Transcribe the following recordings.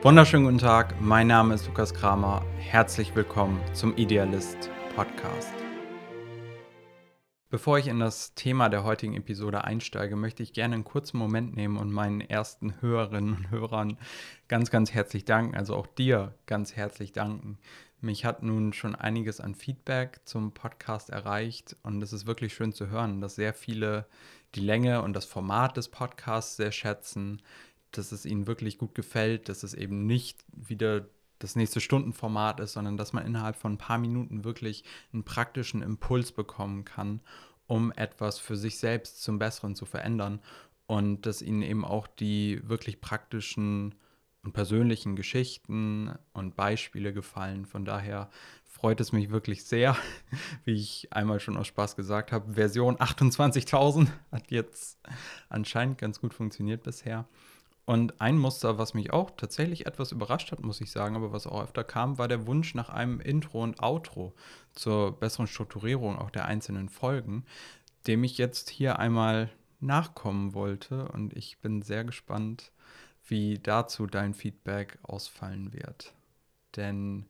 Wunderschönen guten Tag, mein Name ist Lukas Kramer. Herzlich willkommen zum Idealist Podcast. Bevor ich in das Thema der heutigen Episode einsteige, möchte ich gerne einen kurzen Moment nehmen und meinen ersten Hörerinnen und Hörern ganz, ganz herzlich danken, also auch dir ganz herzlich danken. Mich hat nun schon einiges an Feedback zum Podcast erreicht und es ist wirklich schön zu hören, dass sehr viele die Länge und das Format des Podcasts sehr schätzen, dass es ihnen wirklich gut gefällt, dass es eben nicht wieder das nächste Stundenformat ist, sondern dass man innerhalb von ein paar Minuten wirklich einen praktischen Impuls bekommen kann, um etwas für sich selbst zum Besseren zu verändern und dass ihnen eben auch die wirklich praktischen und persönlichen Geschichten und Beispiele gefallen. Von daher freut es mich wirklich sehr, wie ich einmal schon aus Spaß gesagt habe. Version 28.000 hat jetzt anscheinend ganz gut funktioniert bisher. Und ein Muster, was mich auch tatsächlich etwas überrascht hat, muss ich sagen, aber was auch öfter kam, war der Wunsch nach einem Intro und Outro zur besseren Strukturierung auch der einzelnen Folgen, dem ich jetzt hier einmal nachkommen wollte. Und ich bin sehr gespannt, wie dazu dein Feedback ausfallen wird. Denn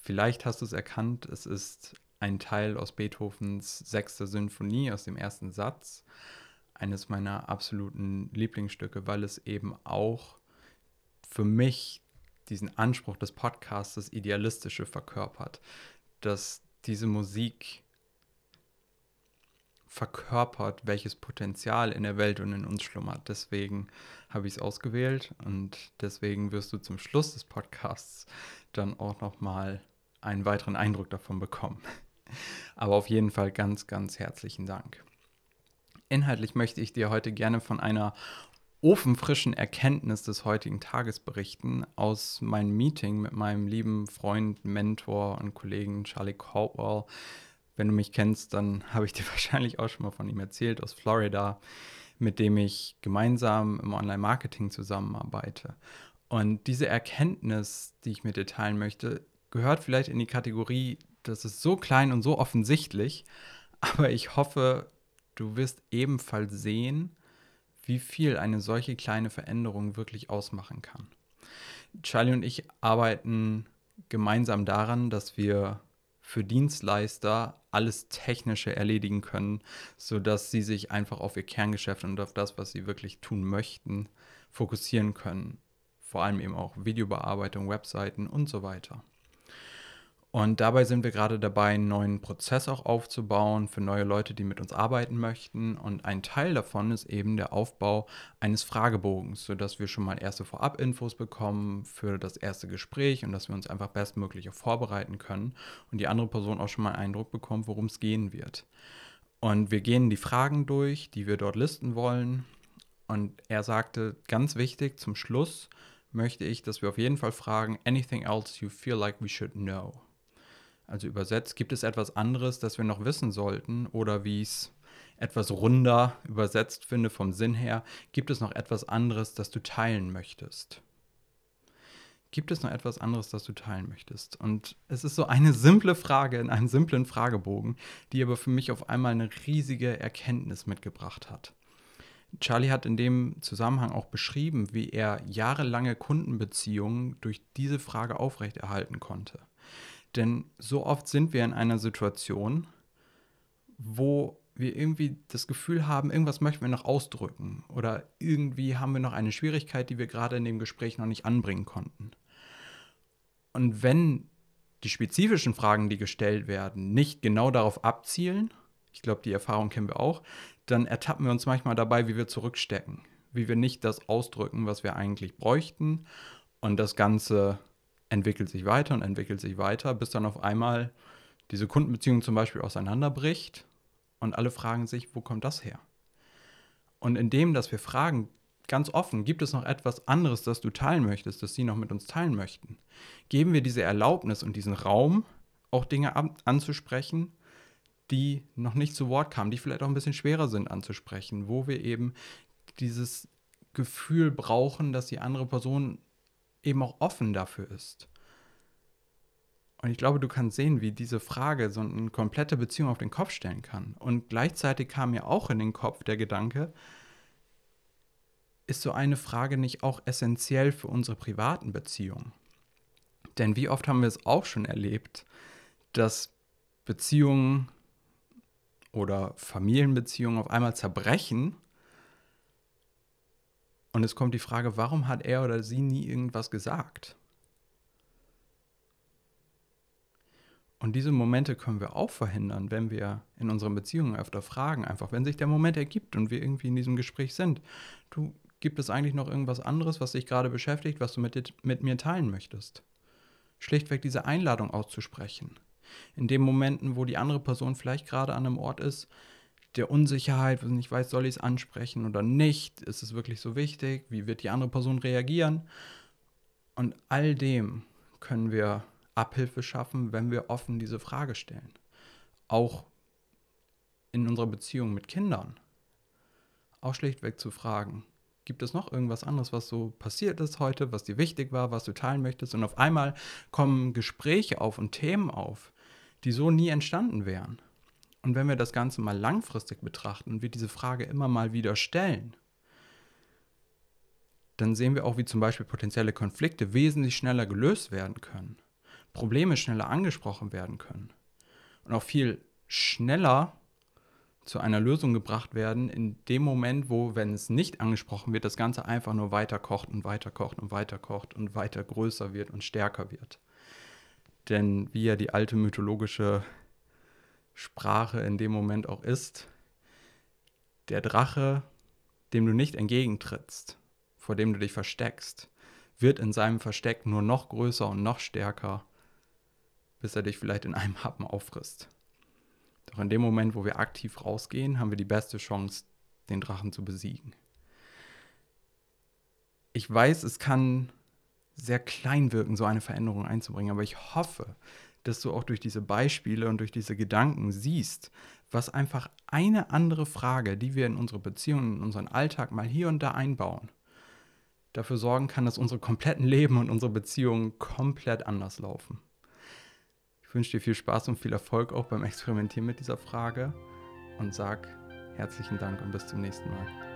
vielleicht hast du es erkannt, es ist ein Teil aus Beethovens sechster Sinfonie aus dem ersten Satz eines meiner absoluten Lieblingsstücke, weil es eben auch für mich diesen Anspruch des Podcasts, das Idealistische verkörpert, dass diese Musik verkörpert, welches Potenzial in der Welt und in uns schlummert. Deswegen habe ich es ausgewählt und deswegen wirst du zum Schluss des Podcasts dann auch noch mal einen weiteren Eindruck davon bekommen. Aber auf jeden Fall ganz, ganz herzlichen Dank. Inhaltlich möchte ich dir heute gerne von einer ofenfrischen Erkenntnis des heutigen Tages berichten aus meinem Meeting mit meinem lieben Freund, Mentor und Kollegen Charlie Caldwell. Wenn du mich kennst, dann habe ich dir wahrscheinlich auch schon mal von ihm erzählt, aus Florida, mit dem ich gemeinsam im Online-Marketing zusammenarbeite. Und diese Erkenntnis, die ich mit dir teilen möchte, gehört vielleicht in die Kategorie, das ist so klein und so offensichtlich, aber ich hoffe, Du wirst ebenfalls sehen, wie viel eine solche kleine Veränderung wirklich ausmachen kann. Charlie und ich arbeiten gemeinsam daran, dass wir für Dienstleister alles Technische erledigen können, sodass sie sich einfach auf ihr Kerngeschäft und auf das, was sie wirklich tun möchten, fokussieren können. Vor allem eben auch Videobearbeitung, Webseiten und so weiter. Und dabei sind wir gerade dabei, einen neuen Prozess auch aufzubauen für neue Leute, die mit uns arbeiten möchten. Und ein Teil davon ist eben der Aufbau eines Fragebogens, sodass wir schon mal erste Vorab-Infos bekommen für das erste Gespräch und dass wir uns einfach bestmöglich vorbereiten können und die andere Person auch schon mal einen Eindruck bekommt, worum es gehen wird. Und wir gehen die Fragen durch, die wir dort listen wollen. Und er sagte, ganz wichtig, zum Schluss möchte ich, dass wir auf jeden Fall fragen, anything else you feel like we should know. Also übersetzt, gibt es etwas anderes, das wir noch wissen sollten? Oder wie ich es etwas runder übersetzt finde vom Sinn her, gibt es noch etwas anderes, das du teilen möchtest? Gibt es noch etwas anderes, das du teilen möchtest? Und es ist so eine simple Frage in einem simplen Fragebogen, die aber für mich auf einmal eine riesige Erkenntnis mitgebracht hat. Charlie hat in dem Zusammenhang auch beschrieben, wie er jahrelange Kundenbeziehungen durch diese Frage aufrechterhalten konnte. Denn so oft sind wir in einer Situation, wo wir irgendwie das Gefühl haben, irgendwas möchten wir noch ausdrücken oder irgendwie haben wir noch eine Schwierigkeit, die wir gerade in dem Gespräch noch nicht anbringen konnten. Und wenn die spezifischen Fragen, die gestellt werden, nicht genau darauf abzielen, ich glaube, die Erfahrung kennen wir auch, dann ertappen wir uns manchmal dabei, wie wir zurückstecken, wie wir nicht das ausdrücken, was wir eigentlich bräuchten und das Ganze entwickelt sich weiter und entwickelt sich weiter, bis dann auf einmal diese Kundenbeziehung zum Beispiel auseinanderbricht und alle fragen sich, wo kommt das her? Und indem, dass wir fragen, ganz offen, gibt es noch etwas anderes, das du teilen möchtest, das sie noch mit uns teilen möchten? Geben wir diese Erlaubnis und diesen Raum, auch Dinge anzusprechen, die noch nicht zu Wort kamen, die vielleicht auch ein bisschen schwerer sind anzusprechen, wo wir eben dieses Gefühl brauchen, dass die andere Person eben auch offen dafür ist. Und ich glaube, du kannst sehen, wie diese Frage so eine komplette Beziehung auf den Kopf stellen kann. Und gleichzeitig kam mir auch in den Kopf der Gedanke, ist so eine Frage nicht auch essentiell für unsere privaten Beziehungen? Denn wie oft haben wir es auch schon erlebt, dass Beziehungen oder Familienbeziehungen auf einmal zerbrechen und es kommt die Frage, warum hat er oder sie nie irgendwas gesagt? Und diese Momente können wir auch verhindern, wenn wir in unseren Beziehungen öfter fragen, einfach wenn sich der Moment ergibt und wir irgendwie in diesem Gespräch sind. Du, gibt es eigentlich noch irgendwas anderes, was dich gerade beschäftigt, was du mit, mit mir teilen möchtest? Schlichtweg diese Einladung auszusprechen. In den Momenten, wo die andere Person vielleicht gerade an einem Ort ist, der Unsicherheit, wo ich nicht weiß, soll ich es ansprechen oder nicht, ist es wirklich so wichtig, wie wird die andere Person reagieren? Und all dem können wir Abhilfe schaffen, wenn wir offen diese Frage stellen. Auch in unserer Beziehung mit Kindern. Auch schlichtweg zu fragen, gibt es noch irgendwas anderes, was so passiert ist heute, was dir wichtig war, was du teilen möchtest? Und auf einmal kommen Gespräche auf und Themen auf, die so nie entstanden wären. Und wenn wir das Ganze mal langfristig betrachten und wir diese Frage immer mal wieder stellen, dann sehen wir auch, wie zum Beispiel potenzielle Konflikte wesentlich schneller gelöst werden können, Probleme schneller angesprochen werden können und auch viel schneller zu einer Lösung gebracht werden, in dem Moment, wo, wenn es nicht angesprochen wird, das Ganze einfach nur weiter kocht und weiter kocht und weiter kocht und weiter größer wird und stärker wird. Denn wie ja die alte mythologische Sprache in dem Moment auch ist, der Drache, dem du nicht entgegentrittst, vor dem du dich versteckst, wird in seinem Versteck nur noch größer und noch stärker, bis er dich vielleicht in einem Happen auffrisst. Doch in dem Moment, wo wir aktiv rausgehen, haben wir die beste Chance, den Drachen zu besiegen. Ich weiß, es kann sehr klein wirken, so eine Veränderung einzubringen, aber ich hoffe, dass du auch durch diese Beispiele und durch diese Gedanken siehst, was einfach eine andere Frage, die wir in unsere Beziehungen, in unseren Alltag mal hier und da einbauen, dafür sorgen kann, dass unsere kompletten Leben und unsere Beziehungen komplett anders laufen. Ich wünsche dir viel Spaß und viel Erfolg auch beim Experimentieren mit dieser Frage und sag herzlichen Dank und bis zum nächsten Mal.